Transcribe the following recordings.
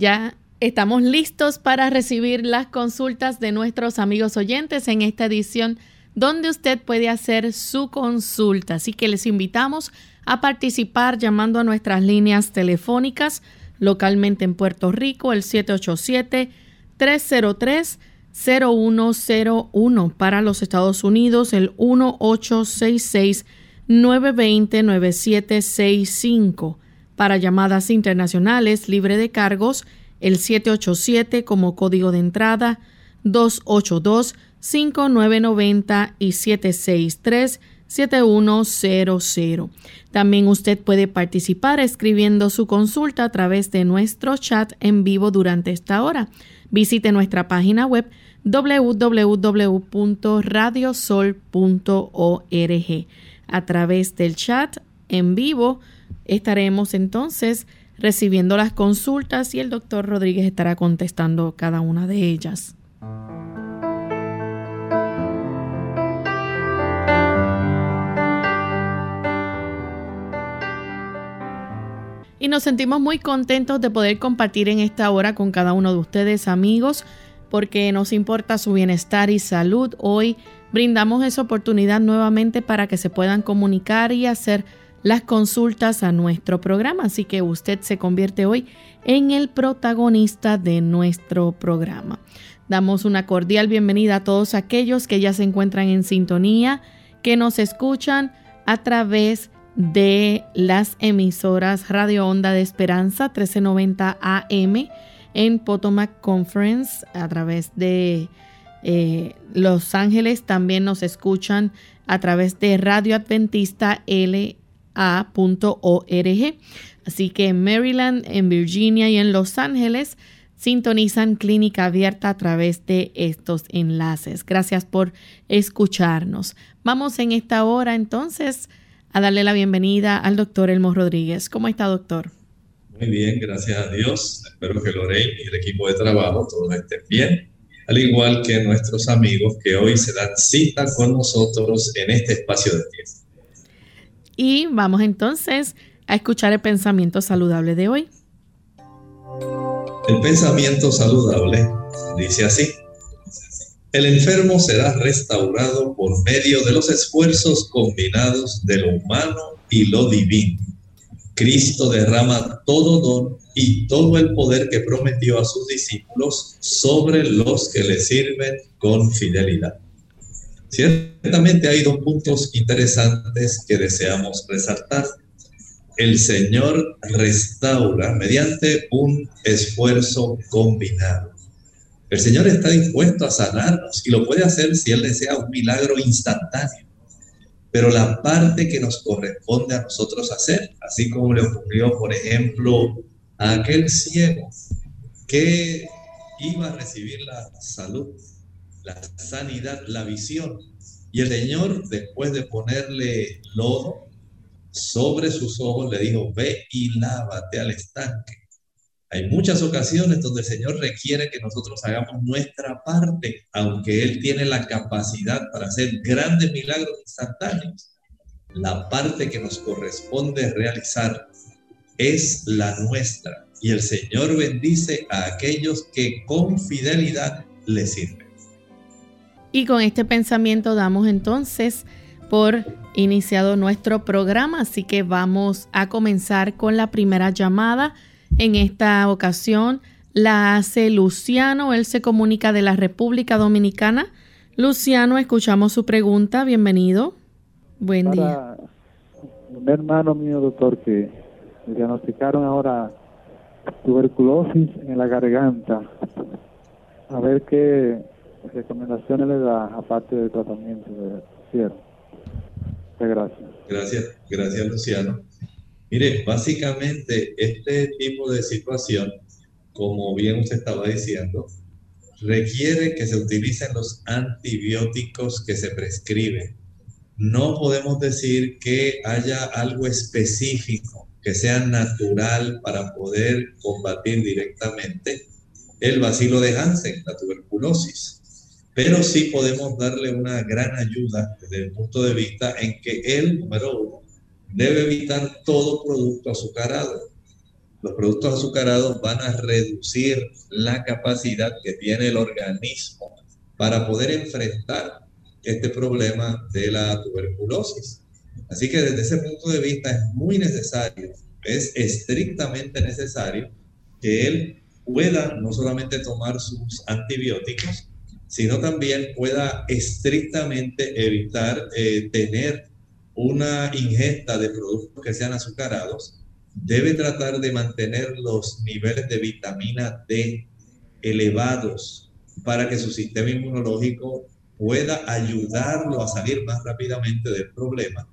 Ya estamos listos para recibir las consultas de nuestros amigos oyentes en esta edición donde usted puede hacer su consulta. Así que les invitamos a participar llamando a nuestras líneas telefónicas localmente en Puerto Rico, el 787-303-0101. Para los Estados Unidos, el 1866-920-9765 para llamadas internacionales libre de cargos, el 787 como código de entrada, 282-5990 y 763-7100. También usted puede participar escribiendo su consulta a través de nuestro chat en vivo durante esta hora. Visite nuestra página web www.radiosol.org. A través del chat en vivo, estaremos entonces recibiendo las consultas y el doctor Rodríguez estará contestando cada una de ellas. Y nos sentimos muy contentos de poder compartir en esta hora con cada uno de ustedes amigos porque nos importa su bienestar y salud. Hoy brindamos esa oportunidad nuevamente para que se puedan comunicar y hacer las consultas a nuestro programa, así que usted se convierte hoy en el protagonista de nuestro programa. Damos una cordial bienvenida a todos aquellos que ya se encuentran en sintonía, que nos escuchan a través de las emisoras Radio Onda de Esperanza 1390 AM en Potomac Conference a través de eh, Los Ángeles. También nos escuchan a través de Radio Adventista L a.org. Así que en Maryland, en Virginia y en Los Ángeles sintonizan Clínica Abierta a través de estos enlaces. Gracias por escucharnos. Vamos en esta hora entonces a darle la bienvenida al doctor Elmo Rodríguez. ¿Cómo está, doctor? Muy bien, gracias a Dios. Espero que Lorraine y el equipo de trabajo todos estén bien, al igual que nuestros amigos que hoy se dan cita con nosotros en este espacio de tiempo. Y vamos entonces a escuchar el pensamiento saludable de hoy. El pensamiento saludable dice así. El enfermo será restaurado por medio de los esfuerzos combinados de lo humano y lo divino. Cristo derrama todo don y todo el poder que prometió a sus discípulos sobre los que le sirven con fidelidad. Ciertamente hay dos puntos interesantes que deseamos resaltar. El Señor restaura mediante un esfuerzo combinado. El Señor está dispuesto a sanarnos y lo puede hacer si Él desea un milagro instantáneo. Pero la parte que nos corresponde a nosotros hacer, así como le ocurrió, por ejemplo, a aquel ciego que iba a recibir la salud la sanidad, la visión. Y el Señor, después de ponerle lodo sobre sus ojos, le dijo, ve y lávate al estanque. Hay muchas ocasiones donde el Señor requiere que nosotros hagamos nuestra parte, aunque Él tiene la capacidad para hacer grandes milagros instantáneos. La parte que nos corresponde realizar es la nuestra. Y el Señor bendice a aquellos que con fidelidad le sirven. Y con este pensamiento damos entonces por iniciado nuestro programa, así que vamos a comenzar con la primera llamada. En esta ocasión la hace Luciano, él se comunica de la República Dominicana. Luciano, escuchamos su pregunta, bienvenido. Buen día. Un hermano mío, doctor, que me diagnosticaron ahora tuberculosis en la garganta. A ver qué recomendaciones le da aparte del tratamiento de cierre. Gracias. Gracias, gracias Luciano. Mire, básicamente este tipo de situación, como bien usted estaba diciendo, requiere que se utilicen los antibióticos que se prescriben. No podemos decir que haya algo específico que sea natural para poder combatir directamente el bacilo de Hansen, la tuberculosis. Pero sí podemos darle una gran ayuda desde el punto de vista en que él, número uno, debe evitar todo producto azucarado. Los productos azucarados van a reducir la capacidad que tiene el organismo para poder enfrentar este problema de la tuberculosis. Así que desde ese punto de vista es muy necesario, es estrictamente necesario que él pueda no solamente tomar sus antibióticos, sino también pueda estrictamente evitar eh, tener una ingesta de productos que sean azucarados, debe tratar de mantener los niveles de vitamina D elevados para que su sistema inmunológico pueda ayudarlo a salir más rápidamente del problema.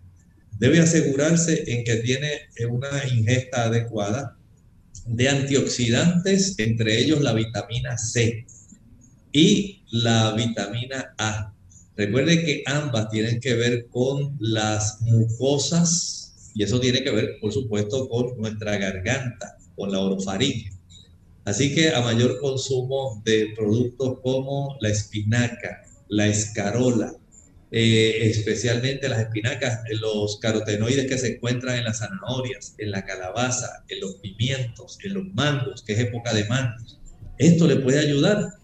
Debe asegurarse en que tiene una ingesta adecuada de antioxidantes, entre ellos la vitamina C y la vitamina A. Recuerde que ambas tienen que ver con las mucosas y eso tiene que ver, por supuesto, con nuestra garganta, con la orofaringe. Así que a mayor consumo de productos como la espinaca, la escarola, eh, especialmente las espinacas, los carotenoides que se encuentran en las zanahorias, en la calabaza, en los pimientos, en los mangos, que es época de mangos. Esto le puede ayudar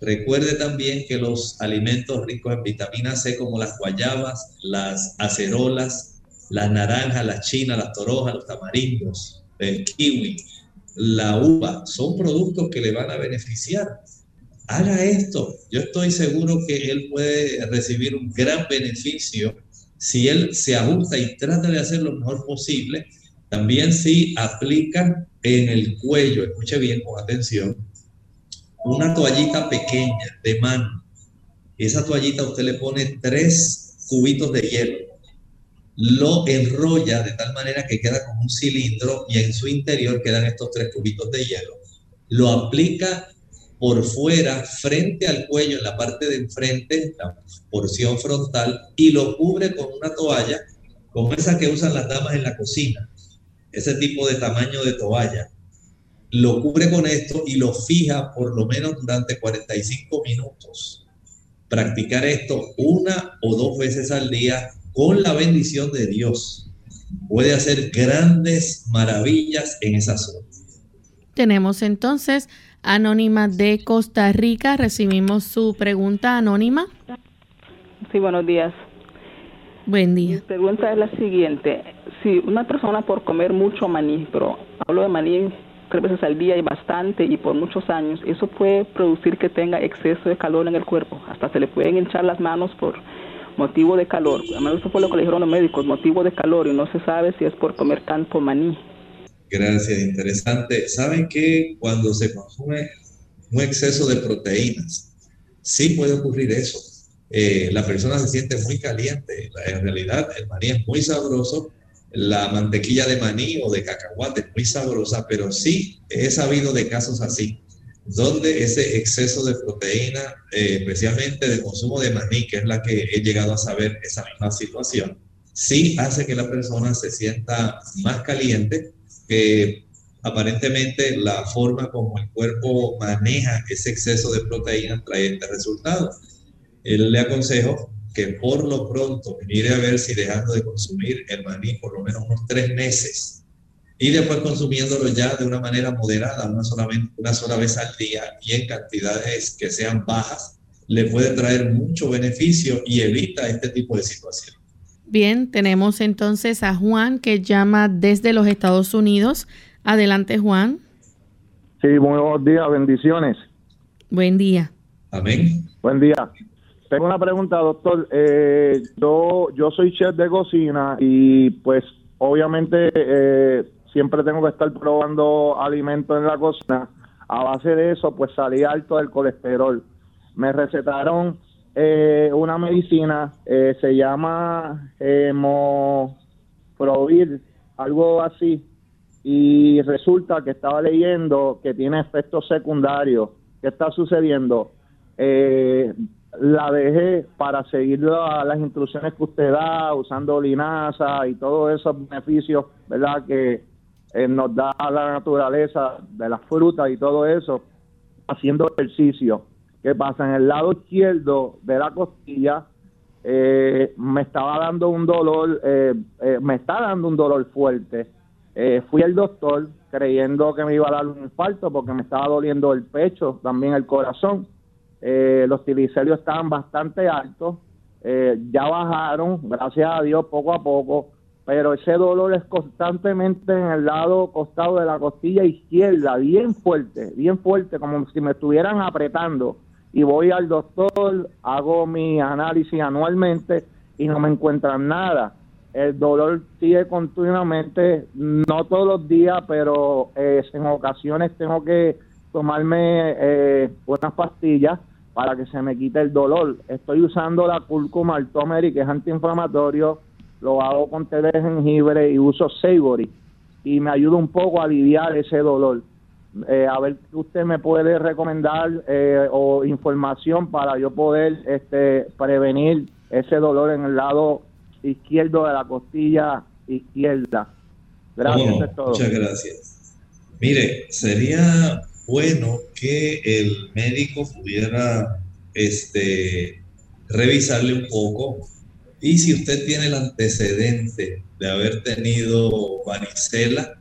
Recuerde también que los alimentos ricos en vitamina C como las guayabas, las acerolas, las naranjas, las chinas, las torojas, los tamarindos, el kiwi, la uva, son productos que le van a beneficiar. Haga esto. Yo estoy seguro que él puede recibir un gran beneficio si él se ajusta y trata de hacer lo mejor posible. También si aplica en el cuello, escuche bien con atención, una toallita pequeña de mano. Esa toallita usted le pone tres cubitos de hielo. Lo enrolla de tal manera que queda como un cilindro y en su interior quedan estos tres cubitos de hielo. Lo aplica por fuera, frente al cuello, en la parte de enfrente, la porción frontal, y lo cubre con una toalla como esa que usan las damas en la cocina. Ese tipo de tamaño de toalla lo cubre con esto y lo fija por lo menos durante 45 minutos. Practicar esto una o dos veces al día con la bendición de Dios puede hacer grandes maravillas en esa zona. Tenemos entonces Anónima de Costa Rica. Recibimos su pregunta anónima. Sí, buenos días. Buen día. Mi pregunta es la siguiente. Si una persona por comer mucho maní, pero hablo de maní tres veces al día y bastante y por muchos años, eso puede producir que tenga exceso de calor en el cuerpo. Hasta se le pueden hinchar las manos por motivo de calor. Además, eso fue lo que le dijeron los médicos, motivo de calor, y no se sabe si es por comer tanto maní. Gracias, interesante. ¿Saben que cuando se consume un exceso de proteínas, sí puede ocurrir eso? Eh, la persona se siente muy caliente. En realidad, el maní es muy sabroso, la mantequilla de maní o de cacahuate, muy sabrosa, pero sí he sabido de casos así, donde ese exceso de proteína, eh, especialmente de consumo de maní, que es la que he llegado a saber esa misma situación, sí hace que la persona se sienta más caliente, que aparentemente la forma como el cuerpo maneja ese exceso de proteína trae este resultado. Él le aconsejo que por lo pronto mire a ver si dejando de consumir el maní por lo menos unos tres meses y después consumiéndolo ya de una manera moderada, una, solamente, una sola vez al día y en cantidades que sean bajas, le puede traer mucho beneficio y evita este tipo de situación. Bien, tenemos entonces a Juan que llama desde los Estados Unidos. Adelante, Juan. Sí, buenos días, bendiciones. Buen día. Amén. Buen día. Tengo una pregunta, doctor. Eh, yo, yo soy chef de cocina y pues obviamente eh, siempre tengo que estar probando alimentos en la cocina. A base de eso, pues salí alto del colesterol. Me recetaron eh, una medicina, eh, se llama Hemoprovir, algo así, y resulta que estaba leyendo que tiene efectos secundarios. ¿Qué está sucediendo? Eh, la dejé para seguir las instrucciones que usted da, usando linaza y todos esos beneficios, ¿verdad? Que eh, nos da la naturaleza de las frutas y todo eso, haciendo ejercicio. ¿Qué pasa? En el lado izquierdo de la costilla eh, me estaba dando un dolor, eh, me está dando un dolor fuerte. fui al doctor creyendo que me iba a dar un infarto porque me estaba doliendo el pecho, también el corazón eh, los triglicéridos estaban bastante altos, eh, ya bajaron, gracias a Dios, poco a poco, pero ese dolor es constantemente en el lado costado de la costilla izquierda, bien fuerte, bien fuerte, como si me estuvieran apretando. Y voy al doctor, hago mi análisis anualmente y no me encuentran nada. El dolor sigue continuamente, no todos los días, pero eh, en ocasiones tengo que tomarme eh, unas pastillas para que se me quite el dolor. Estoy usando la cúrcuma al que es antiinflamatorio, lo hago con té de jengibre y uso Savory y me ayuda un poco a aliviar ese dolor. Eh, a ver qué usted me puede recomendar eh, o información para yo poder este, prevenir ese dolor en el lado izquierdo de la costilla izquierda. Gracias, Muchas gracias. Mire, sería bueno que el médico pudiera este, revisarle un poco. Y si usted tiene el antecedente de haber tenido varicela,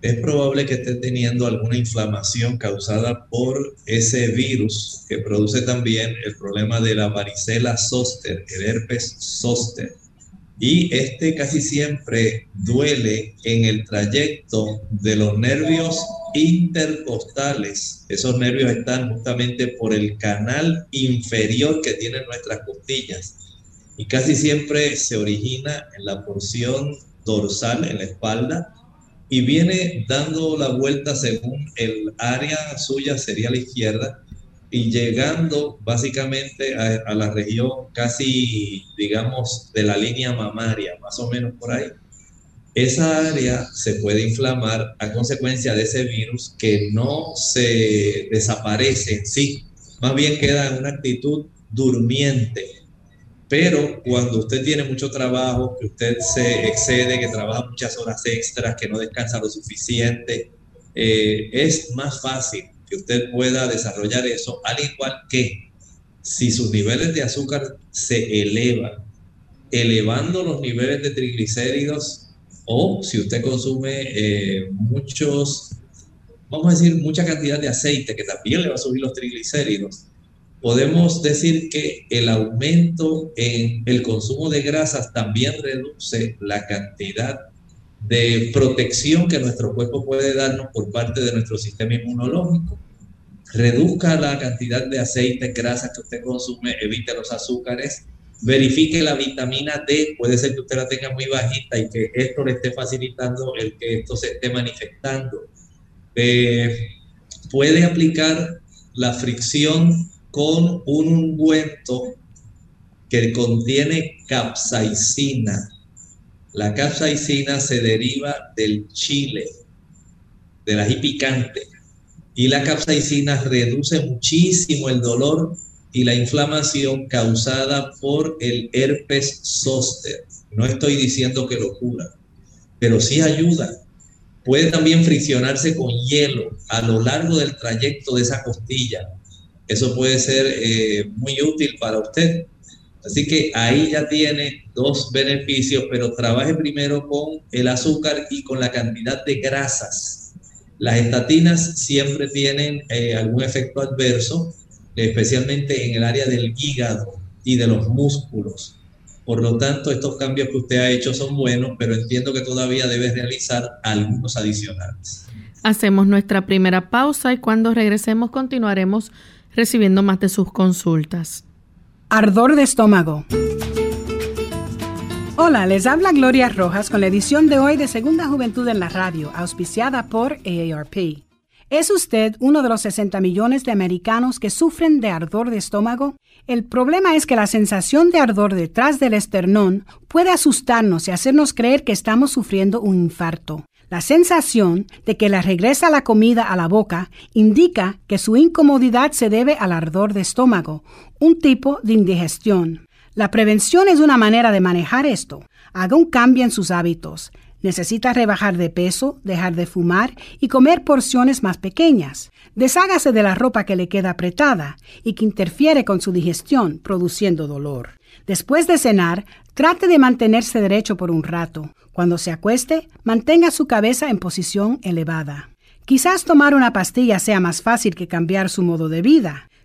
es probable que esté teniendo alguna inflamación causada por ese virus que produce también el problema de la varicela zoster, el herpes zoster y este casi siempre duele en el trayecto de los nervios intercostales. Esos nervios están justamente por el canal inferior que tienen nuestras costillas y casi siempre se origina en la porción dorsal, en la espalda, y viene dando la vuelta según el área suya sería la izquierda y llegando básicamente a, la región casi, digamos, de la línea mamaria, más o menos por ahí. Esa área se puede inflamar a consecuencia de ese virus que no se desaparece en sí, más bien queda en una actitud durmiente. Pero cuando usted tiene mucho trabajo, que usted se excede, que trabaja muchas horas extras, que no descansa lo suficiente, eh, es más fácil usted pueda desarrollar eso, al igual que si sus niveles de azúcar se elevan, elevando los niveles de triglicéridos o si usted consume eh, muchos, vamos a decir, mucha cantidad de aceite que también le va a subir los triglicéridos, podemos decir que el aumento en el consumo de grasas también reduce la cantidad de protección que nuestro cuerpo puede darnos por parte de nuestro sistema inmunológico. Reduzca la cantidad de aceite, grasa que usted consume, evite los azúcares, verifique la vitamina D, puede ser que usted la tenga muy bajita y que esto le esté facilitando el que esto se esté manifestando. Eh, puede aplicar la fricción con un ungüento que contiene capsaicina la capsaicina se deriva del chile, del ají picante, y la capsaicina reduce muchísimo el dolor y la inflamación causada por el herpes zóster. No estoy diciendo que lo cura, pero sí ayuda. Puede también friccionarse con hielo a lo largo del trayecto de esa costilla. Eso puede ser eh, muy útil para usted. Así que ahí ya tiene dos beneficios, pero trabaje primero con el azúcar y con la cantidad de grasas. Las estatinas siempre tienen eh, algún efecto adverso, especialmente en el área del hígado y de los músculos. Por lo tanto, estos cambios que usted ha hecho son buenos, pero entiendo que todavía debe realizar algunos adicionales. Hacemos nuestra primera pausa y cuando regresemos continuaremos recibiendo más de sus consultas. Ardor de estómago. Hola, les habla Gloria Rojas con la edición de hoy de Segunda Juventud en la Radio, auspiciada por AARP. ¿Es usted uno de los 60 millones de americanos que sufren de ardor de estómago? El problema es que la sensación de ardor detrás del esternón puede asustarnos y hacernos creer que estamos sufriendo un infarto. La sensación de que le regresa la comida a la boca indica que su incomodidad se debe al ardor de estómago, un tipo de indigestión. La prevención es una manera de manejar esto. Haga un cambio en sus hábitos. Necesita rebajar de peso, dejar de fumar y comer porciones más pequeñas. Deshágase de la ropa que le queda apretada y que interfiere con su digestión, produciendo dolor. Después de cenar, trate de mantenerse derecho por un rato. Cuando se acueste, mantenga su cabeza en posición elevada. Quizás tomar una pastilla sea más fácil que cambiar su modo de vida.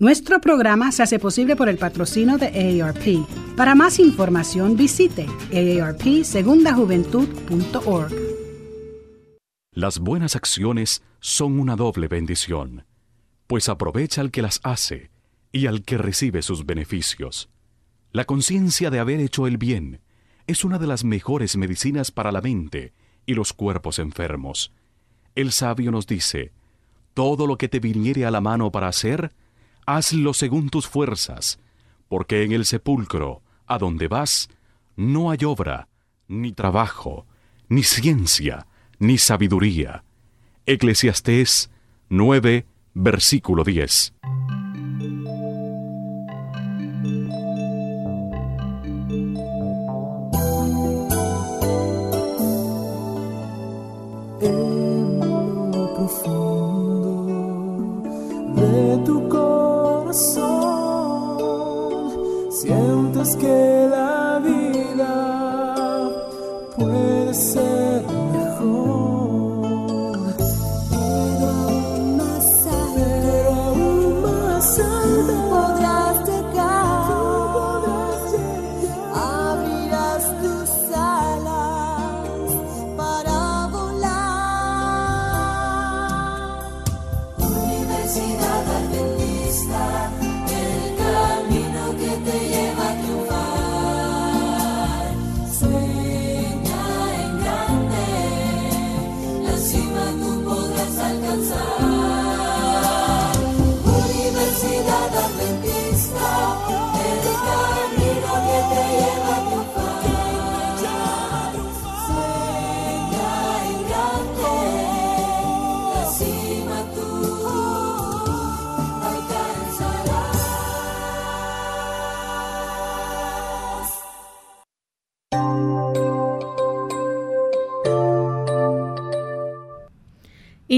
Nuestro programa se hace posible por el patrocino de AARP. Para más información visite aarpsegundajuventud.org. Las buenas acciones son una doble bendición, pues aprovecha al que las hace y al que recibe sus beneficios. La conciencia de haber hecho el bien es una de las mejores medicinas para la mente y los cuerpos enfermos. El sabio nos dice, todo lo que te viniere a la mano para hacer, hazlo según tus fuerzas, porque en el sepulcro, a donde vas, no hay obra, ni trabajo, ni ciencia, ni sabiduría. Eclesiastés 9, versículo 10. Que la vida puede ser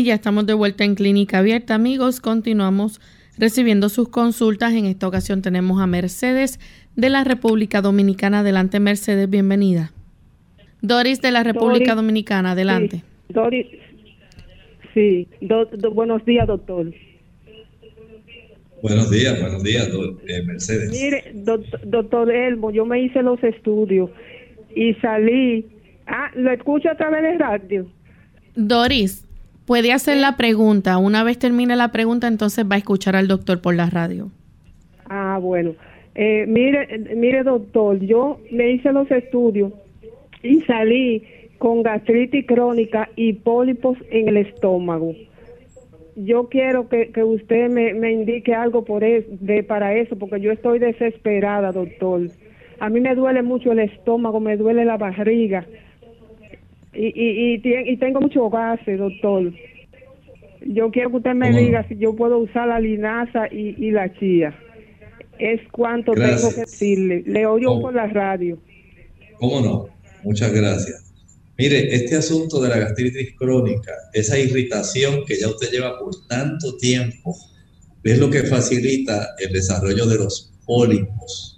Y ya estamos de vuelta en Clínica Abierta, amigos. Continuamos recibiendo sus consultas. En esta ocasión tenemos a Mercedes de la República Dominicana. Adelante, Mercedes, bienvenida. Doris de la República Dominicana, adelante. Sí, Doris, sí. buenos días, doctor. Buenos días, buenos días, eh, Mercedes. Mire, doctor Elmo, yo me hice los estudios y salí. Ah, lo escucho a través de radio. Doris, Puede hacer la pregunta. Una vez termine la pregunta, entonces va a escuchar al doctor por la radio. Ah, bueno. Eh, mire, mire, doctor, yo me hice los estudios y salí con gastritis crónica y pólipos en el estómago. Yo quiero que, usted me, indique algo por de, para eso, porque yo estoy desesperada, doctor. A mí me duele mucho el estómago, me duele la barriga y, y, y, tengo mucho gases, doctor. Yo quiero que usted me diga si yo puedo usar la linaza y, y la chía. Es cuanto tengo que decirle. Le oigo por la radio. ¿Cómo no? Muchas gracias. Mire, este asunto de la gastritis crónica, esa irritación que ya usted lleva por tanto tiempo, es lo que facilita el desarrollo de los pólipos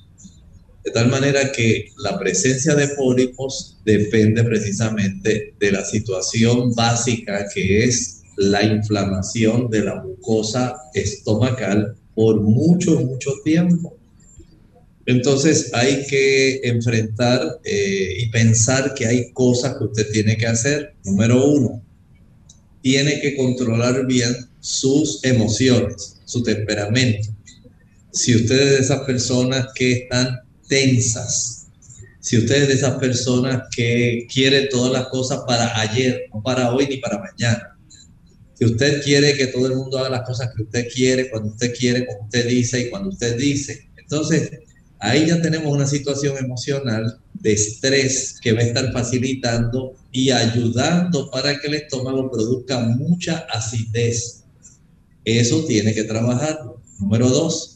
de tal manera que la presencia de pólipos depende precisamente de la situación básica que es la inflamación de la mucosa estomacal por mucho, mucho tiempo. Entonces hay que enfrentar eh, y pensar que hay cosas que usted tiene que hacer. Número uno, tiene que controlar bien sus emociones, su temperamento. Si usted es de esas personas que están tensas, si usted es de esas personas que quiere todas las cosas para ayer, no para hoy ni para mañana. Si usted quiere que todo el mundo haga las cosas que usted quiere, cuando usted quiere, como usted dice y cuando usted dice. Entonces, ahí ya tenemos una situación emocional de estrés que va a estar facilitando y ayudando para que el estómago produzca mucha acidez. Eso tiene que trabajarlo. Número dos,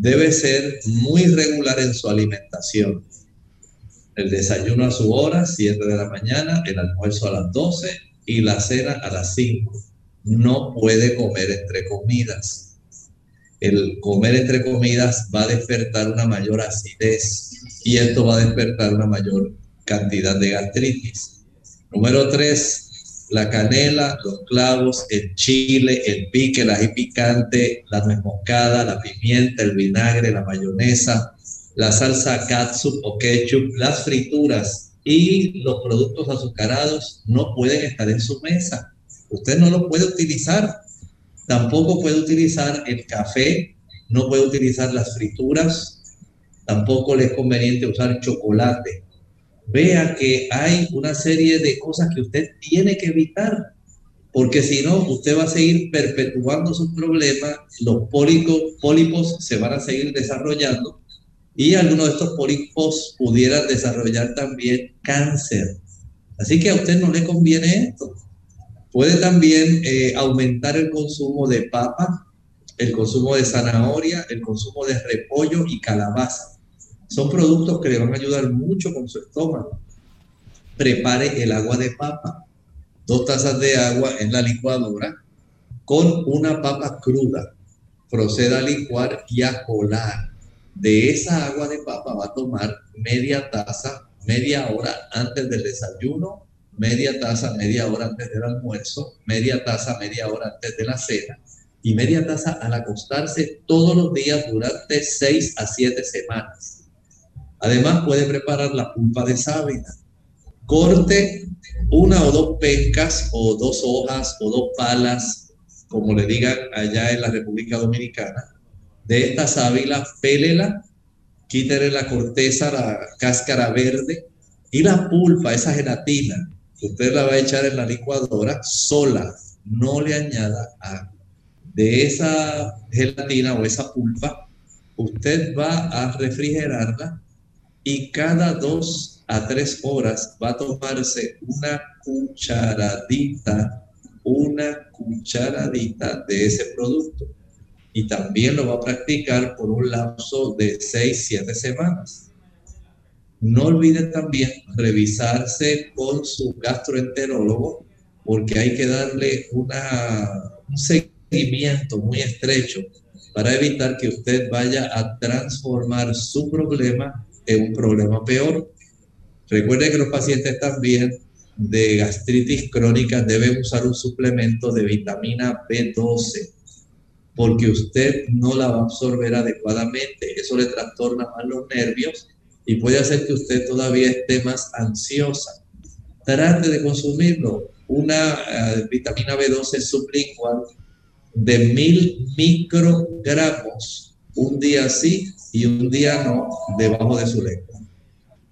debe ser muy regular en su alimentación. El desayuno a su hora, 7 de la mañana, el almuerzo a las 12 y la cena a las 5. No puede comer entre comidas el comer entre comidas va a despertar una mayor acidez y esto va a despertar una mayor cantidad de gastritis. Número tres, la canela, los clavos, el chile, el pique, el ají picante, la nuez la pimienta, el vinagre, la mayonesa, la salsa katsup o ketchup, las frituras y los productos azucarados no pueden estar en su mesa. Usted no los puede utilizar Tampoco puede utilizar el café, no puede utilizar las frituras, tampoco le es conveniente usar chocolate. Vea que hay una serie de cosas que usted tiene que evitar, porque si no, usted va a seguir perpetuando sus problemas, los pólipos, pólipos se van a seguir desarrollando y algunos de estos pólipos pudieran desarrollar también cáncer. Así que a usted no le conviene esto. Puede también eh, aumentar el consumo de papa, el consumo de zanahoria, el consumo de repollo y calabaza. Son productos que le van a ayudar mucho con su estómago. Prepare el agua de papa. Dos tazas de agua en la licuadora con una papa cruda. Proceda a licuar y a colar. De esa agua de papa va a tomar media taza, media hora antes del desayuno media taza media hora antes del almuerzo, media taza media hora antes de la cena y media taza al acostarse todos los días durante 6 a 7 semanas. Además puede preparar la pulpa de sábila. Corte una o dos pencas o dos hojas o dos palas, como le digan allá en la República Dominicana, de esta sábila, pélela, quítele la corteza, la cáscara verde y la pulpa, esa gelatina Usted la va a echar en la licuadora sola, no le añada agua. De esa gelatina o esa pulpa, usted va a refrigerarla y cada dos a tres horas va a tomarse una cucharadita, una cucharadita de ese producto. Y también lo va a practicar por un lapso de seis, siete semanas. No olvide también revisarse con su gastroenterólogo porque hay que darle un seguimiento muy estrecho para evitar que usted vaya a transformar su problema en un problema peor. Recuerde que los pacientes también de gastritis crónica deben usar un suplemento de vitamina B12 porque usted no la va a absorber adecuadamente. Eso le trastorna más los nervios y puede hacer que usted todavía esté más ansiosa. Trate de consumirlo. Una eh, vitamina B12 sublingual de mil microgramos, un día sí y un día no, debajo de su lengua.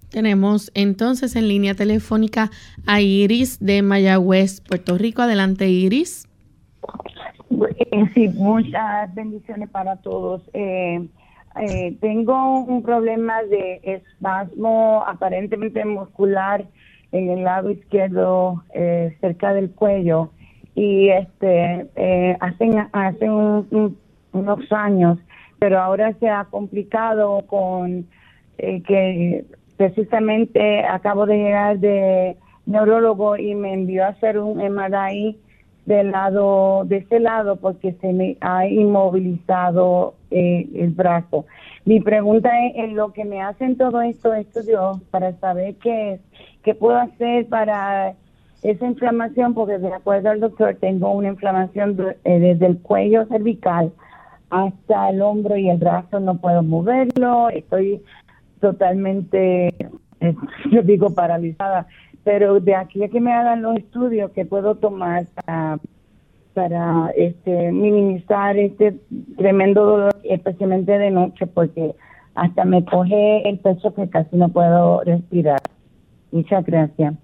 Tenemos entonces en línea telefónica a Iris de Mayagüez, Puerto Rico. Adelante, Iris. Eh, sí, muchas bendiciones para todos. Eh, eh, tengo un problema de espasmo aparentemente muscular en el lado izquierdo eh, cerca del cuello y este eh, hace, hace unos años pero ahora se ha complicado con eh, que precisamente acabo de llegar de neurólogo y me envió a hacer un MRI del lado de ese lado porque se me ha inmovilizado eh, el brazo. Mi pregunta es, en lo que me hacen todo esto estudios para saber qué qué puedo hacer para esa inflamación, porque de acuerdo al doctor tengo una inflamación eh, desde el cuello cervical hasta el hombro y el brazo, no puedo moverlo, estoy totalmente, eh, yo digo, paralizada. Pero de aquí a que me hagan los estudios que puedo tomar para, para este, minimizar este tremendo dolor, especialmente de noche, porque hasta me coge el pecho que casi no puedo respirar. Muchas gracias.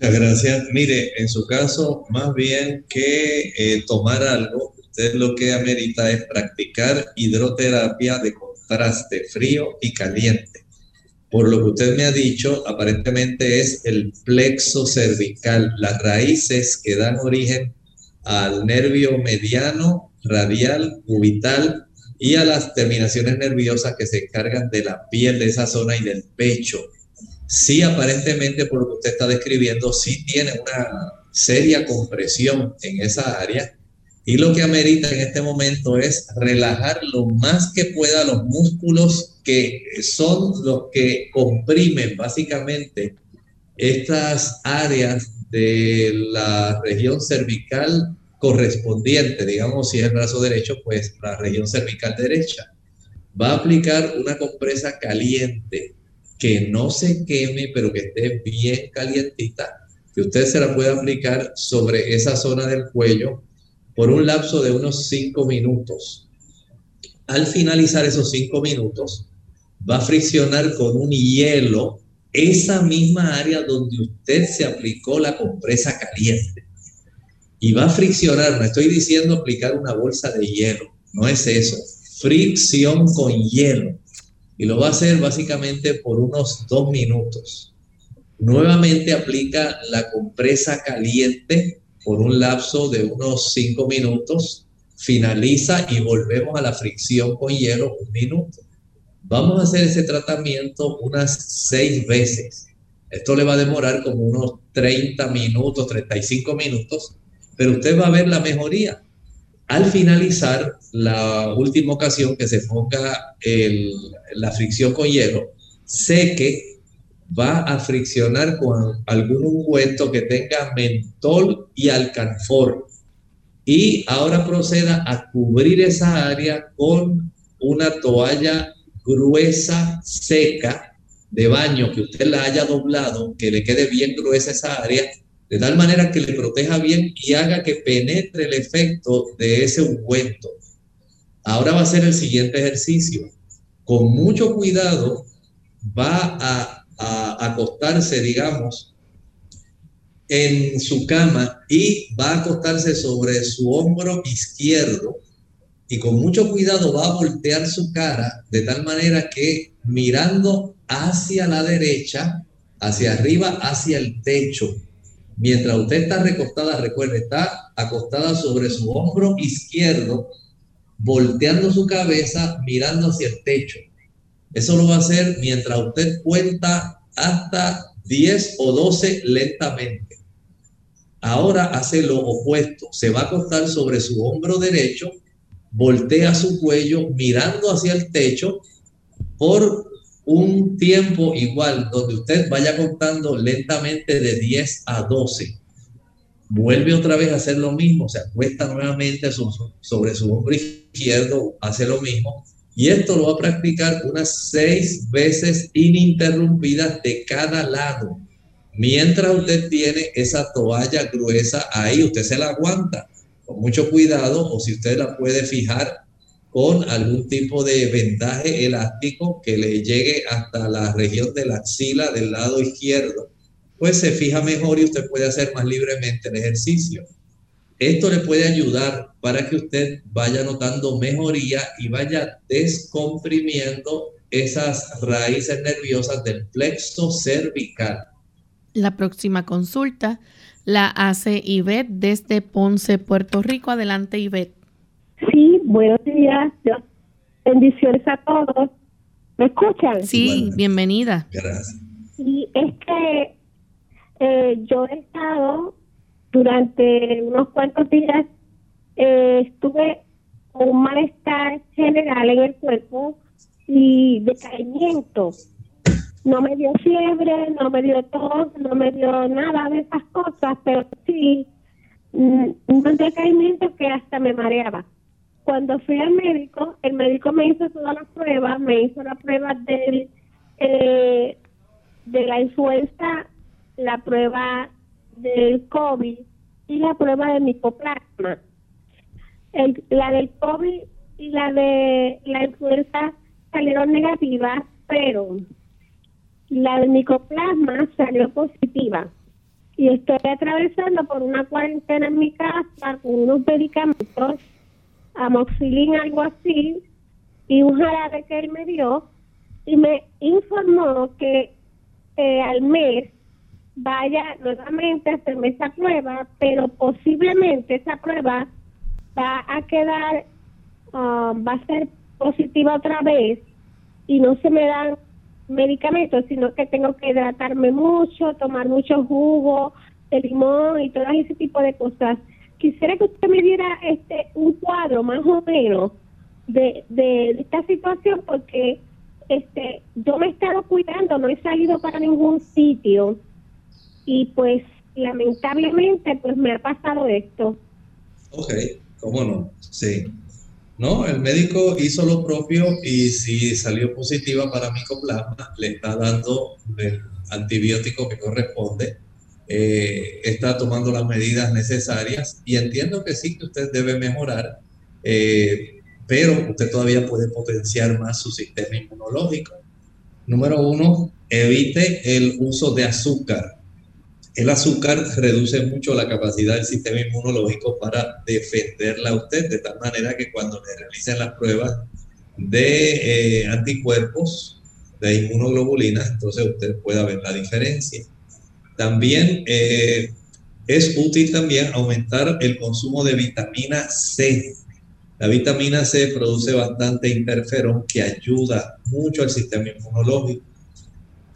Muchas gracias. Mire, en su caso, más bien que eh, tomar algo, usted lo que amerita es practicar hidroterapia de contraste frío y caliente. Por lo que usted me ha dicho, aparentemente es el plexo cervical, las raíces que dan origen al nervio mediano, radial, cubital y a las terminaciones nerviosas que se encargan de la piel de esa zona y del pecho. Sí, aparentemente, por lo que usted está describiendo, sí tiene una seria compresión en esa área y lo que amerita en este momento es relajar lo más que pueda los músculos que son los que comprimen básicamente estas áreas de la región cervical correspondiente, digamos, si es el brazo derecho, pues la región cervical derecha. Va a aplicar una compresa caliente que no se queme, pero que esté bien calientita, que usted se la pueda aplicar sobre esa zona del cuello por un lapso de unos cinco minutos. Al finalizar esos cinco minutos, va a friccionar con un hielo esa misma área donde usted se aplicó la compresa caliente. Y va a friccionar, no estoy diciendo aplicar una bolsa de hielo, no es eso, fricción con hielo. Y lo va a hacer básicamente por unos dos minutos. Nuevamente aplica la compresa caliente por un lapso de unos cinco minutos, finaliza y volvemos a la fricción con hielo un minuto. Vamos a hacer ese tratamiento unas seis veces. Esto le va a demorar como unos 30 minutos, 35 minutos, pero usted va a ver la mejoría. Al finalizar la última ocasión que se ponga la fricción con hielo, seque va a friccionar con algún ungüento que tenga mentol y alcanfor. Y ahora proceda a cubrir esa área con una toalla gruesa, seca, de baño, que usted la haya doblado, que le quede bien gruesa esa área, de tal manera que le proteja bien y haga que penetre el efecto de ese ungüento. Ahora va a ser el siguiente ejercicio. Con mucho cuidado va a a acostarse, digamos, en su cama y va a acostarse sobre su hombro izquierdo y con mucho cuidado va a voltear su cara de tal manera que mirando hacia la derecha, hacia arriba, hacia el techo. Mientras usted está recostada, recuerde, está acostada sobre su hombro izquierdo, volteando su cabeza, mirando hacia el techo. Eso lo va a hacer mientras usted cuenta hasta 10 o 12 lentamente. Ahora hace lo opuesto. Se va a acostar sobre su hombro derecho, voltea su cuello mirando hacia el techo por un tiempo igual, donde usted vaya contando lentamente de 10 a 12. Vuelve otra vez a hacer lo mismo, se acuesta nuevamente sobre su hombro izquierdo, hace lo mismo y esto lo va a practicar unas seis veces ininterrumpidas de cada lado. Mientras usted tiene esa toalla gruesa ahí, usted se la aguanta con mucho cuidado o si usted la puede fijar con algún tipo de vendaje elástico que le llegue hasta la región de la axila del lado izquierdo, pues se fija mejor y usted puede hacer más libremente el ejercicio. Esto le puede ayudar para que usted vaya notando mejoría y vaya descomprimiendo esas raíces nerviosas del plexo cervical. La próxima consulta la hace Ivette desde Ponce, Puerto Rico. Adelante, Ivette. Sí, buenos días. Bendiciones a todos. ¿Me escuchan? Sí, bienvenida. Gracias. Y es que eh, yo he estado durante unos cuantos días eh, estuve con un malestar general en el cuerpo y decaimiento. no me dio fiebre, no me dio tos, no me dio nada de esas cosas, pero sí mm, un decaimiento que hasta me mareaba. Cuando fui al médico, el médico me hizo todas las pruebas, me hizo la prueba del, eh, de la influenza, la prueba del COVID y la prueba de micoplasma. La del COVID y la de la influenza salieron negativas, pero la de micoplasma salió positiva. Y estoy atravesando por una cuarentena en mi casa con unos medicamentos, amoxilín, algo así, y un jarabe que él me dio, y me informó que eh, al mes vaya nuevamente a hacerme esa prueba, pero posiblemente esa prueba va a quedar, ah, va a ser positiva otra vez y no se me dan medicamentos, sino que tengo que hidratarme mucho, tomar mucho jugo de limón y todo ese tipo de cosas. Quisiera que usted me diera este un cuadro más o menos de, de, esta situación porque este yo me he estado cuidando, no he salido para ningún sitio y pues lamentablemente pues me ha pasado esto. Ok, ¿cómo no? Sí. No, el médico hizo lo propio y si salió positiva para micoplasma, le está dando el antibiótico que corresponde, eh, está tomando las medidas necesarias y entiendo que sí que usted debe mejorar, eh, pero usted todavía puede potenciar más su sistema inmunológico. Número uno, evite el uso de azúcar el azúcar reduce mucho la capacidad del sistema inmunológico para defenderla a usted, de tal manera que cuando le realicen las pruebas de eh, anticuerpos, de inmunoglobulina, entonces usted pueda ver la diferencia. También eh, es útil también aumentar el consumo de vitamina C. La vitamina C produce bastante interferón que ayuda mucho al sistema inmunológico.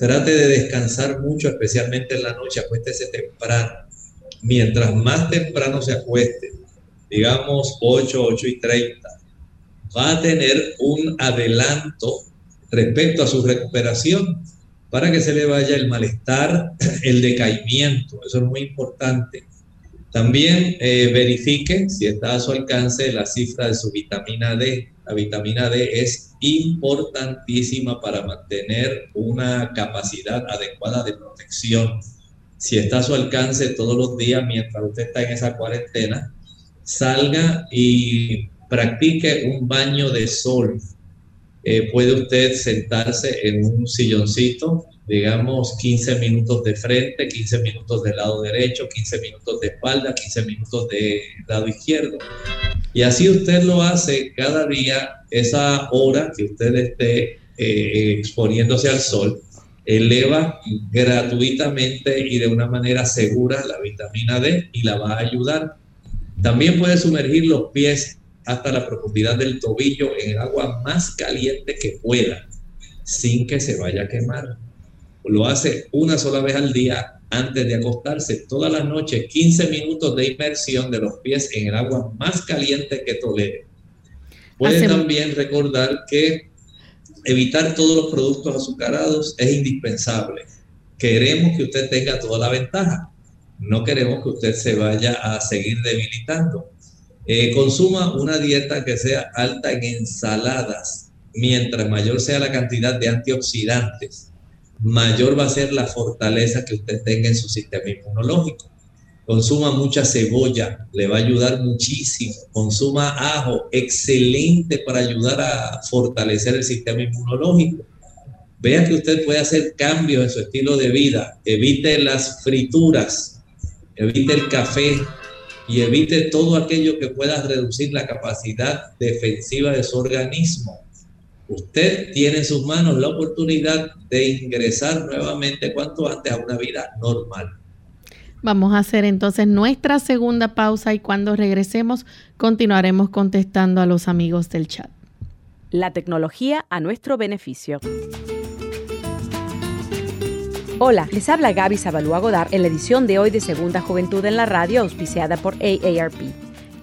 Trate de descansar mucho, especialmente en la noche, acuéstese temprano. Mientras más temprano se acueste, digamos 8, 8 y 30, va a tener un adelanto respecto a su recuperación para que se le vaya el malestar, el decaimiento. Eso es muy importante. También eh, verifique si está a su alcance la cifra de su vitamina D. La vitamina D es importantísima para mantener una capacidad adecuada de protección. Si está a su alcance todos los días mientras usted está en esa cuarentena, salga y practique un baño de sol. Eh, puede usted sentarse en un silloncito, digamos 15 minutos de frente, 15 minutos del lado derecho, 15 minutos de espalda, 15 minutos de lado izquierdo. Y así usted lo hace cada día, esa hora que usted esté eh, exponiéndose al sol, eleva gratuitamente y de una manera segura la vitamina D y la va a ayudar. También puede sumergir los pies hasta la profundidad del tobillo en el agua más caliente que pueda, sin que se vaya a quemar. Lo hace una sola vez al día antes de acostarse todas las noches 15 minutos de inmersión de los pies en el agua más caliente que tolere. Puede también recordar que evitar todos los productos azucarados es indispensable. Queremos que usted tenga toda la ventaja. No queremos que usted se vaya a seguir debilitando. Eh, consuma una dieta que sea alta en ensaladas. Mientras mayor sea la cantidad de antioxidantes, mayor va a ser la fortaleza que usted tenga en su sistema inmunológico. Consuma mucha cebolla, le va a ayudar muchísimo. Consuma ajo, excelente para ayudar a fortalecer el sistema inmunológico. Vea que usted puede hacer cambios en su estilo de vida. Evite las frituras, evite el café y evite todo aquello que pueda reducir la capacidad defensiva de su organismo usted tiene en sus manos la oportunidad de ingresar nuevamente cuanto antes a una vida normal. Vamos a hacer entonces nuestra segunda pausa y cuando regresemos continuaremos contestando a los amigos del chat. La tecnología a nuestro beneficio. Hola, les habla Gaby Zabalúa Godard en la edición de hoy de Segunda Juventud en la Radio auspiciada por AARP.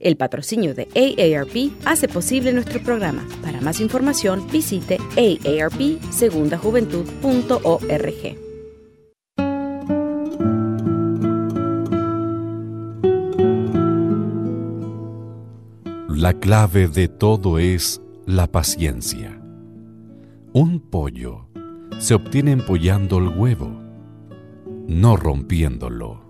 El patrocinio de AARP hace posible nuestro programa. Para más información, visite aarpsegundajuventud.org. La clave de todo es la paciencia. Un pollo se obtiene empollando el huevo, no rompiéndolo.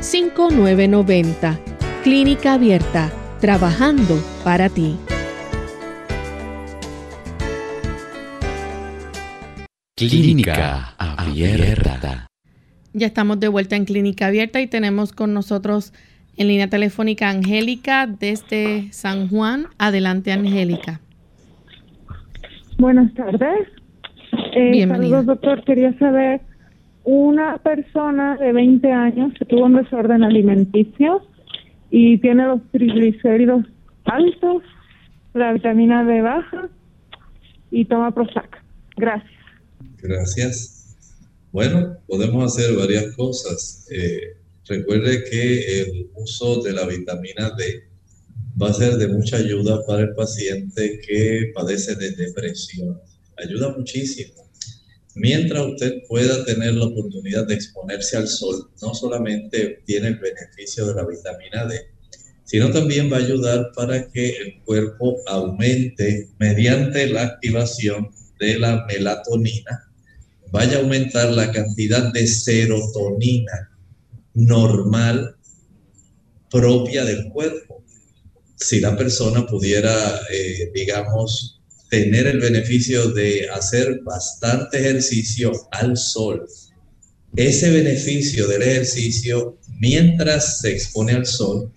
5990. Clínica Abierta, trabajando para ti. Clínica Abierta. Ya estamos de vuelta en Clínica Abierta y tenemos con nosotros en línea telefónica Angélica desde San Juan. Adelante, Angélica. Buenas tardes. Eh, Bienvenida. Saludos, doctor. Quería saber una persona de 20 años que tuvo un desorden alimenticio y tiene los triglicéridos altos, la vitamina D baja y toma Prozac. Gracias. Gracias. Bueno, podemos hacer varias cosas. Eh, recuerde que el uso de la vitamina D va a ser de mucha ayuda para el paciente que padece de depresión. Ayuda muchísimo mientras usted pueda tener la oportunidad de exponerse al sol, no solamente tiene el beneficio de la vitamina D, sino también va a ayudar para que el cuerpo aumente mediante la activación de la melatonina, vaya a aumentar la cantidad de serotonina normal propia del cuerpo. Si la persona pudiera, eh, digamos, tener el beneficio de hacer bastante ejercicio al sol. Ese beneficio del ejercicio, mientras se expone al sol,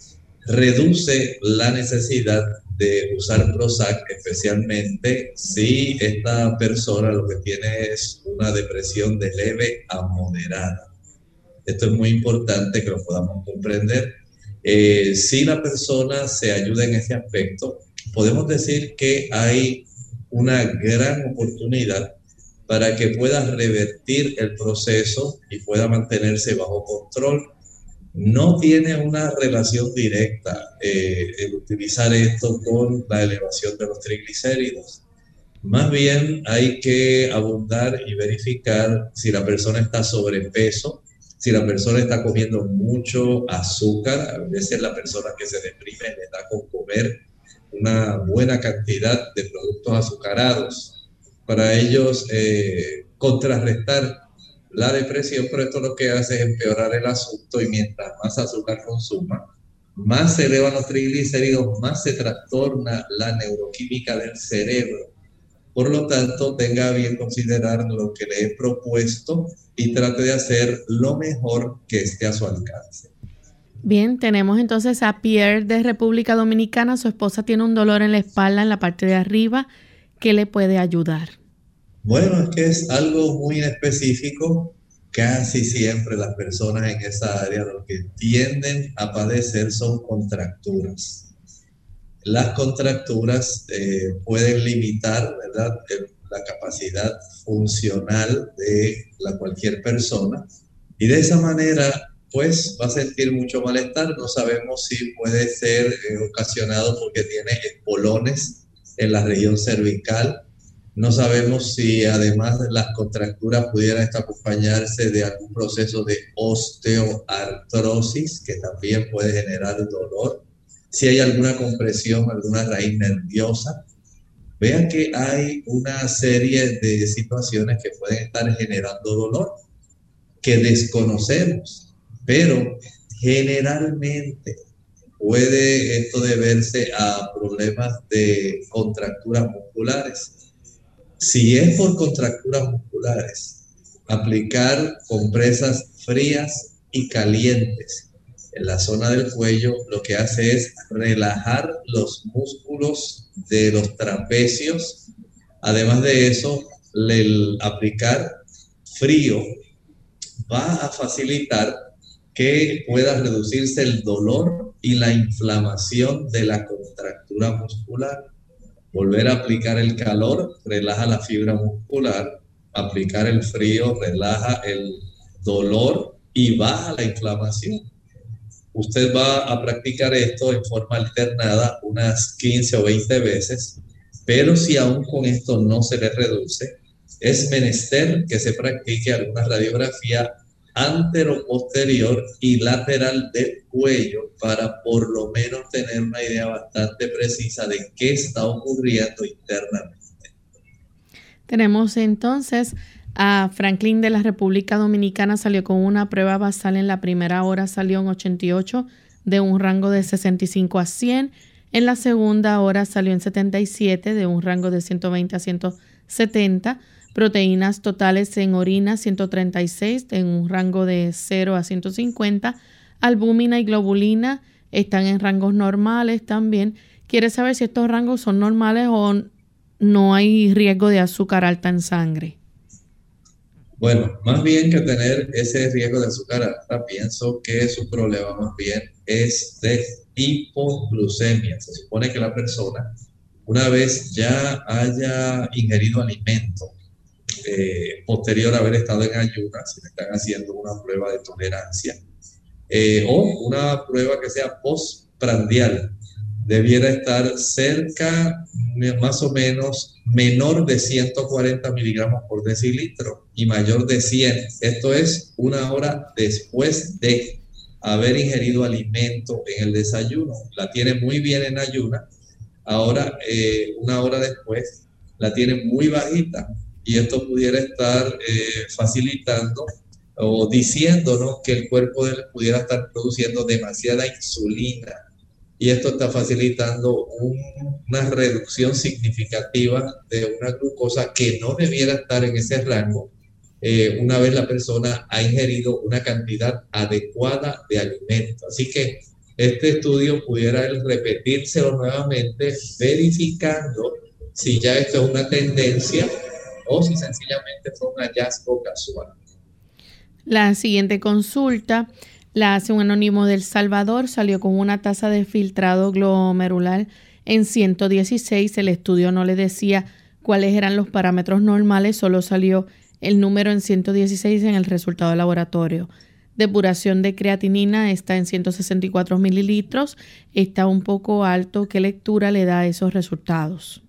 reduce la necesidad de usar Prozac, especialmente si esta persona lo que tiene es una depresión de leve a moderada. Esto es muy importante que lo podamos comprender. Eh, si la persona se ayuda en ese aspecto, podemos decir que hay una gran oportunidad para que pueda revertir el proceso y pueda mantenerse bajo control. No tiene una relación directa eh, el utilizar esto con la elevación de los triglicéridos. Más bien hay que abundar y verificar si la persona está sobrepeso, si la persona está comiendo mucho azúcar, a veces la persona que se deprime le da con comer una buena cantidad de productos azucarados para ellos eh, contrarrestar la depresión, pero esto lo que hace es empeorar el asunto y mientras más azúcar consuma, más se elevan los triglicéridos, más se trastorna la neuroquímica del cerebro. Por lo tanto, tenga bien considerar lo que le he propuesto y trate de hacer lo mejor que esté a su alcance. Bien, tenemos entonces a Pierre de República Dominicana. Su esposa tiene un dolor en la espalda, en la parte de arriba. ¿Qué le puede ayudar? Bueno, es que es algo muy específico. Casi siempre las personas en esa área lo que tienden a padecer son contracturas. Las contracturas eh, pueden limitar, ¿verdad? la capacidad funcional de la cualquier persona y de esa manera pues va a sentir mucho malestar. No sabemos si puede ser eh, ocasionado porque tiene espolones en la región cervical. No sabemos si además de las contracturas pudiera acompañarse de algún proceso de osteoartrosis que también puede generar dolor. Si hay alguna compresión, alguna raíz nerviosa. Vean que hay una serie de situaciones que pueden estar generando dolor que desconocemos pero generalmente puede esto deberse a problemas de contracturas musculares. Si es por contracturas musculares, aplicar compresas frías y calientes en la zona del cuello lo que hace es relajar los músculos de los trapecios. Además de eso, el aplicar frío va a facilitar que pueda reducirse el dolor y la inflamación de la contractura muscular. Volver a aplicar el calor relaja la fibra muscular, aplicar el frío relaja el dolor y baja la inflamación. Usted va a practicar esto en forma alternada unas 15 o 20 veces, pero si aún con esto no se le reduce, es menester que se practique alguna radiografía antero-posterior y lateral del cuello para por lo menos tener una idea bastante precisa de qué está ocurriendo internamente. Tenemos entonces a Franklin de la República Dominicana, salió con una prueba basal en la primera hora, salió en 88 de un rango de 65 a 100. En la segunda hora salió en 77 de un rango de 120 a 170 proteínas totales en orina 136 en un rango de 0 a 150, albúmina y globulina están en rangos normales también. Quiere saber si estos rangos son normales o no hay riesgo de azúcar alta en sangre. Bueno, más bien que tener ese riesgo de azúcar alta, pienso que su problema más bien es de hipoglucemia. Se supone que la persona, una vez ya haya ingerido alimento eh, posterior a haber estado en ayunas, si le están haciendo una prueba de tolerancia, eh, o una prueba que sea postprandial, debiera estar cerca, más o menos, menor de 140 miligramos por decilitro y mayor de 100. Esto es una hora después de haber ingerido alimento en el desayuno. La tiene muy bien en ayuna. Ahora, eh, una hora después, la tiene muy bajita y esto pudiera estar eh, facilitando o diciéndonos que el cuerpo pudiera estar produciendo demasiada insulina y esto está facilitando una reducción significativa de una glucosa que no debiera estar en ese rango eh, una vez la persona ha ingerido una cantidad adecuada de alimento. Así que este estudio pudiera repetirse nuevamente verificando si ya esto es una tendencia o si sencillamente fue un hallazgo casual. La siguiente consulta la hace un anónimo del Salvador, salió con una tasa de filtrado glomerular en 116, el estudio no le decía cuáles eran los parámetros normales, solo salió el número en 116 en el resultado de laboratorio. Depuración de creatinina está en 164 mililitros, está un poco alto. ¿Qué lectura le da a esos resultados?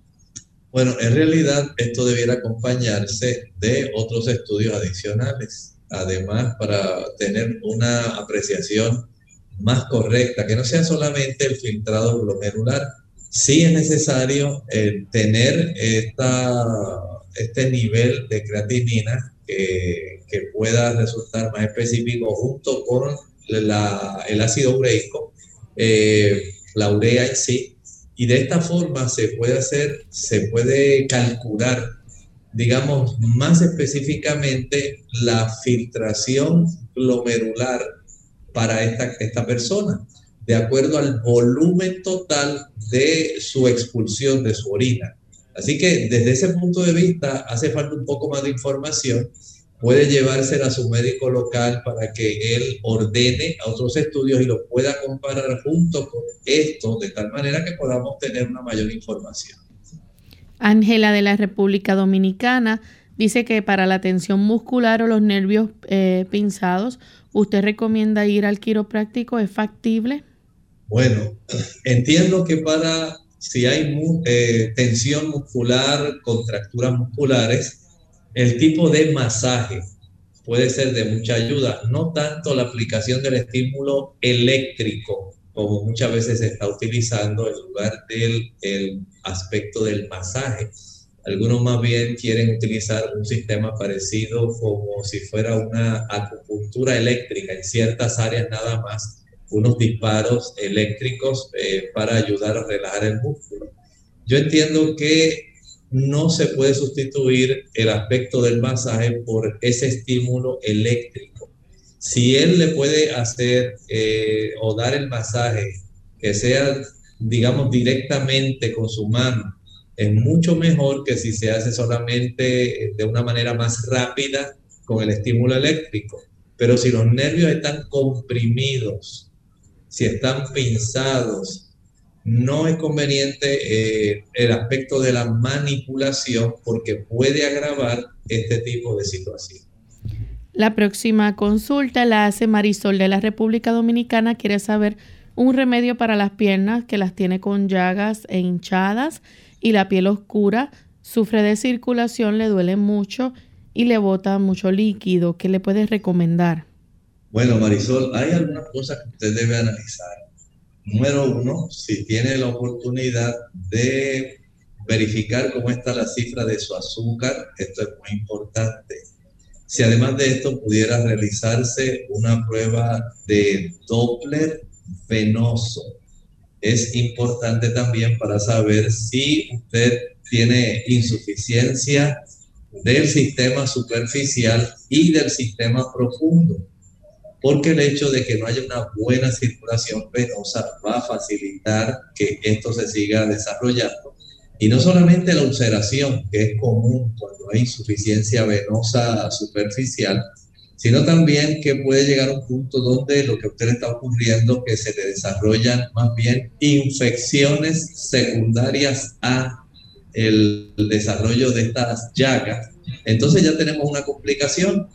Bueno, en realidad esto debiera acompañarse de otros estudios adicionales, además para tener una apreciación más correcta, que no sea solamente el filtrado glomerular. Sí es necesario eh, tener esta, este nivel de creatinina que, pueda resultar más específico junto con la, el ácido ureico, eh, la urea en sí, y de esta forma se puede hacer, se puede calcular, digamos, más específicamente la filtración glomerular para esta, esta persona, de acuerdo al volumen total de su expulsión de su orina. Así que desde ese punto de vista hace falta un poco más de información. Puede llevársela a su médico local para que él ordene a otros estudios y lo pueda comparar junto con esto, de tal manera que podamos tener una mayor información. Ángela de la República Dominicana dice que para la tensión muscular o los nervios eh, pinzados, ¿usted recomienda ir al quiropráctico? ¿Es factible? Bueno, entiendo que para si hay eh, tensión muscular, contracturas musculares, el tipo de masaje puede ser de mucha ayuda, no tanto la aplicación del estímulo eléctrico, como muchas veces se está utilizando en lugar del el aspecto del masaje. Algunos más bien quieren utilizar un sistema parecido como si fuera una acupuntura eléctrica en ciertas áreas nada más unos disparos eléctricos eh, para ayudar a relajar el músculo. Yo entiendo que no se puede sustituir el aspecto del masaje por ese estímulo eléctrico. Si él le puede hacer eh, o dar el masaje que sea, digamos, directamente con su mano, es mucho mejor que si se hace solamente de una manera más rápida con el estímulo eléctrico. Pero si los nervios están comprimidos si están pinzados, no es conveniente eh, el aspecto de la manipulación porque puede agravar este tipo de situación. La próxima consulta la hace Marisol de la República Dominicana. Quiere saber un remedio para las piernas que las tiene con llagas e hinchadas y la piel oscura. Sufre de circulación, le duele mucho y le bota mucho líquido. ¿Qué le puedes recomendar? Bueno, Marisol, hay algunas cosas que usted debe analizar. Número uno, si tiene la oportunidad de verificar cómo está la cifra de su azúcar, esto es muy importante. Si además de esto pudiera realizarse una prueba de Doppler venoso, es importante también para saber si usted tiene insuficiencia del sistema superficial y del sistema profundo porque el hecho de que no haya una buena circulación venosa va a facilitar que esto se siga desarrollando. Y no solamente la ulceración, que es común cuando hay insuficiencia venosa superficial, sino también que puede llegar a un punto donde lo que a usted le está ocurriendo, que se le desarrollan más bien infecciones secundarias a el desarrollo de estas llagas. Entonces ya tenemos una complicación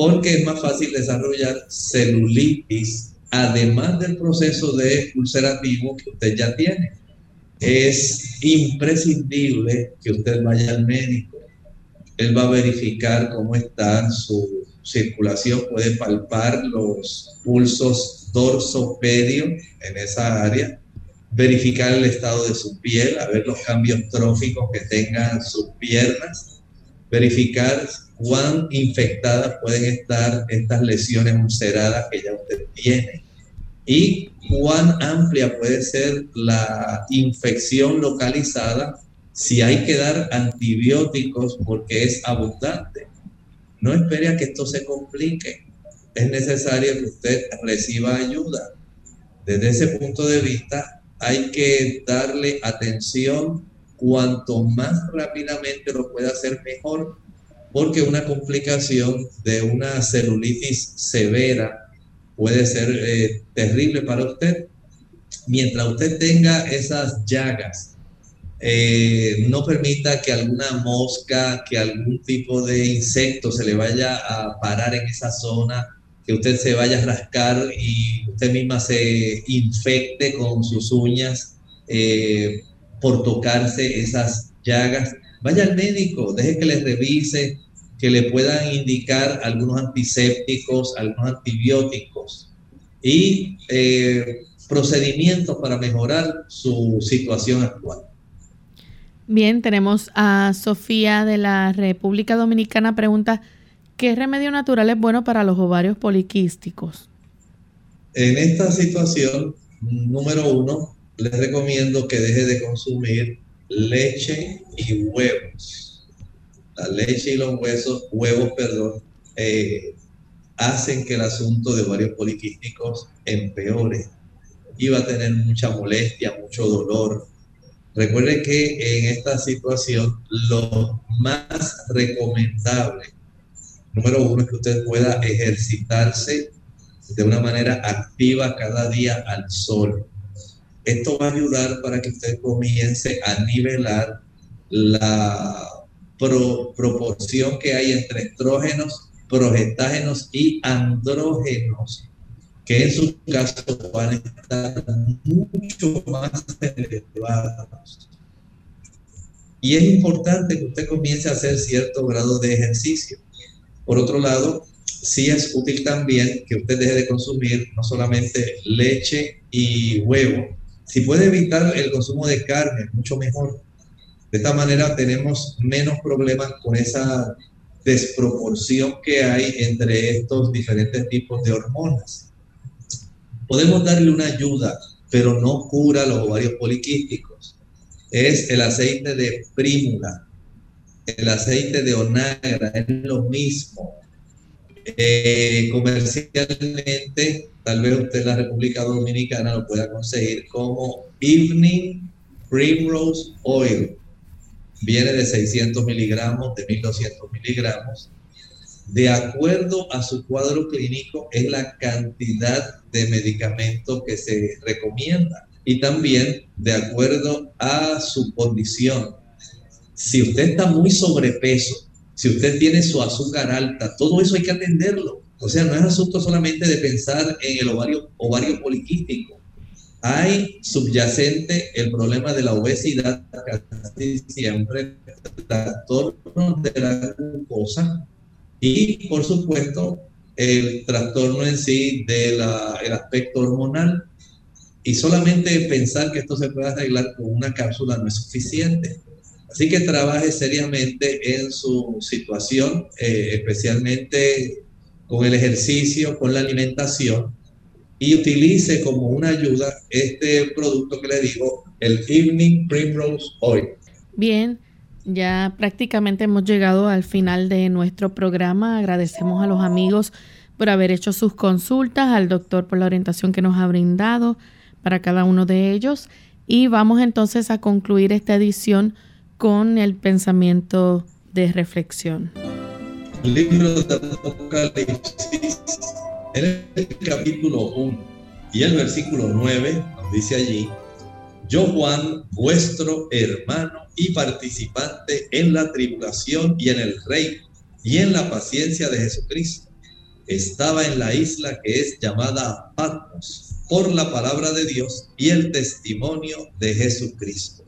porque es más fácil desarrollar celulitis, además del proceso de ulcerativo que usted ya tiene. Es imprescindible que usted vaya al médico. Él va a verificar cómo está su circulación, puede palpar los pulsos dorsopedio en esa área, verificar el estado de su piel, a ver los cambios tróficos que tengan sus piernas, verificar cuán infectadas pueden estar estas lesiones ulceradas que ya usted tiene y cuán amplia puede ser la infección localizada si hay que dar antibióticos porque es abundante. No espere a que esto se complique. Es necesario que usted reciba ayuda. Desde ese punto de vista, hay que darle atención cuanto más rápidamente lo pueda hacer mejor porque una complicación de una celulitis severa puede ser eh, terrible para usted. Mientras usted tenga esas llagas, eh, no permita que alguna mosca, que algún tipo de insecto se le vaya a parar en esa zona, que usted se vaya a rascar y usted misma se infecte con sus uñas eh, por tocarse esas llagas vaya al médico, deje que le revise, que le puedan indicar algunos antisépticos, algunos antibióticos y eh, procedimientos para mejorar su situación actual. Bien, tenemos a Sofía de la República Dominicana. Pregunta, ¿qué remedio natural es bueno para los ovarios poliquísticos? En esta situación, número uno, les recomiendo que deje de consumir leche y huevos. La leche y los huesos, huevos, perdón, eh, hacen que el asunto de ovarios poliquísticos empeore. Iba a tener mucha molestia, mucho dolor. Recuerde que en esta situación lo más recomendable, número uno, es que usted pueda ejercitarse de una manera activa cada día al sol. Esto va a ayudar para que usted comience a nivelar la proporción que hay entre estrógenos, progestágenos y andrógenos, que en su caso van a estar mucho más elevados. Y es importante que usted comience a hacer cierto grado de ejercicio. Por otro lado, sí es útil también que usted deje de consumir no solamente leche y huevo. Si puede evitar el consumo de carne, mucho mejor. De esta manera tenemos menos problemas con esa desproporción que hay entre estos diferentes tipos de hormonas. Podemos darle una ayuda, pero no cura los ovarios poliquísticos. Es el aceite de prímula, el aceite de onagra, es lo mismo eh, comercialmente, tal vez usted en la República Dominicana lo pueda conseguir como Evening Primrose Oil. Viene de 600 miligramos, de 1200 miligramos. De acuerdo a su cuadro clínico, es la cantidad de medicamento que se recomienda. Y también de acuerdo a su condición. Si usted está muy sobrepeso, si usted tiene su azúcar alta, todo eso hay que atenderlo. O sea, no es asunto solamente de pensar en el ovario, ovario poliquístico. Hay subyacente el problema de la obesidad, casi siempre, trastorno de la glucosa y, por supuesto, el trastorno en sí del aspecto hormonal. Y solamente pensar que esto se puede arreglar con una cápsula no es suficiente. Así que trabaje seriamente en su situación, eh, especialmente con el ejercicio, con la alimentación, y utilice como una ayuda este producto que le digo, el Evening Primrose Oil. Bien, ya prácticamente hemos llegado al final de nuestro programa. Agradecemos a los amigos por haber hecho sus consultas, al doctor por la orientación que nos ha brindado para cada uno de ellos. Y vamos entonces a concluir esta edición con el pensamiento de reflexión. El libro de Apocalipsis, en el capítulo 1 y el versículo 9, nos dice allí, yo Juan, vuestro hermano y participante en la tribulación y en el reino y en la paciencia de Jesucristo, estaba en la isla que es llamada Patmos por la palabra de Dios y el testimonio de Jesucristo.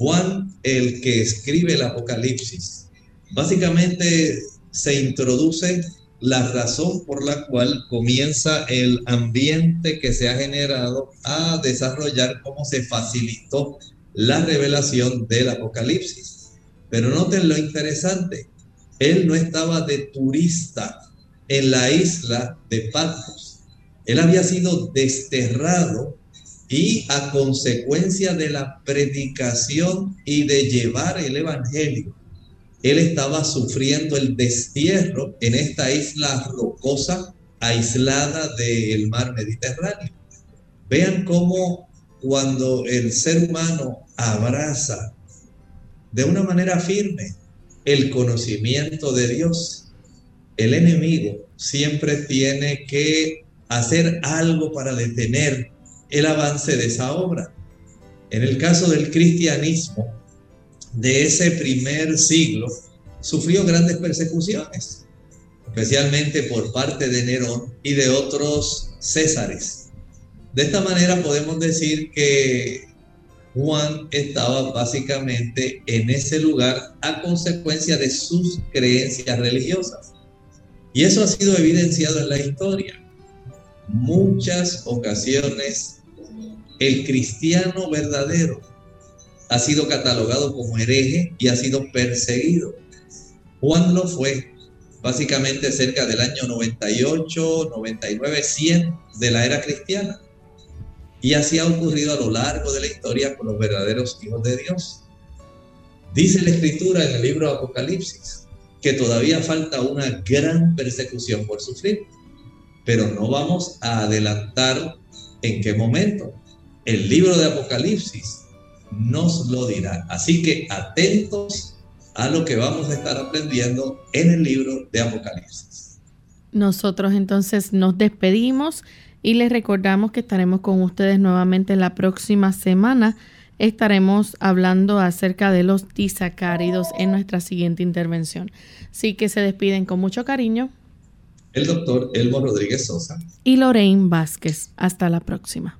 Juan, el que escribe el Apocalipsis, básicamente se introduce la razón por la cual comienza el ambiente que se ha generado a desarrollar cómo se facilitó la revelación del Apocalipsis. Pero noten lo interesante, él no estaba de turista en la isla de Patmos. Él había sido desterrado y a consecuencia de la predicación y de llevar el Evangelio, él estaba sufriendo el destierro en esta isla rocosa aislada del mar Mediterráneo. Vean cómo cuando el ser humano abraza de una manera firme el conocimiento de Dios, el enemigo siempre tiene que hacer algo para detener el avance de esa obra. En el caso del cristianismo de ese primer siglo, sufrió grandes persecuciones, especialmente por parte de Nerón y de otros césares. De esta manera podemos decir que Juan estaba básicamente en ese lugar a consecuencia de sus creencias religiosas. Y eso ha sido evidenciado en la historia. Muchas ocasiones el cristiano verdadero ha sido catalogado como hereje y ha sido perseguido. Juan lo fue básicamente cerca del año 98, 99, 100 de la era cristiana. Y así ha ocurrido a lo largo de la historia con los verdaderos hijos de Dios. Dice la escritura en el libro Apocalipsis que todavía falta una gran persecución por sufrir. pero no vamos a adelantar en qué momento. El libro de Apocalipsis nos lo dirá. Así que atentos a lo que vamos a estar aprendiendo en el libro de Apocalipsis. Nosotros entonces nos despedimos y les recordamos que estaremos con ustedes nuevamente la próxima semana. Estaremos hablando acerca de los disacáridos en nuestra siguiente intervención. Así que se despiden con mucho cariño. El doctor Elmo Rodríguez Sosa. Y Lorraine Vázquez. Hasta la próxima.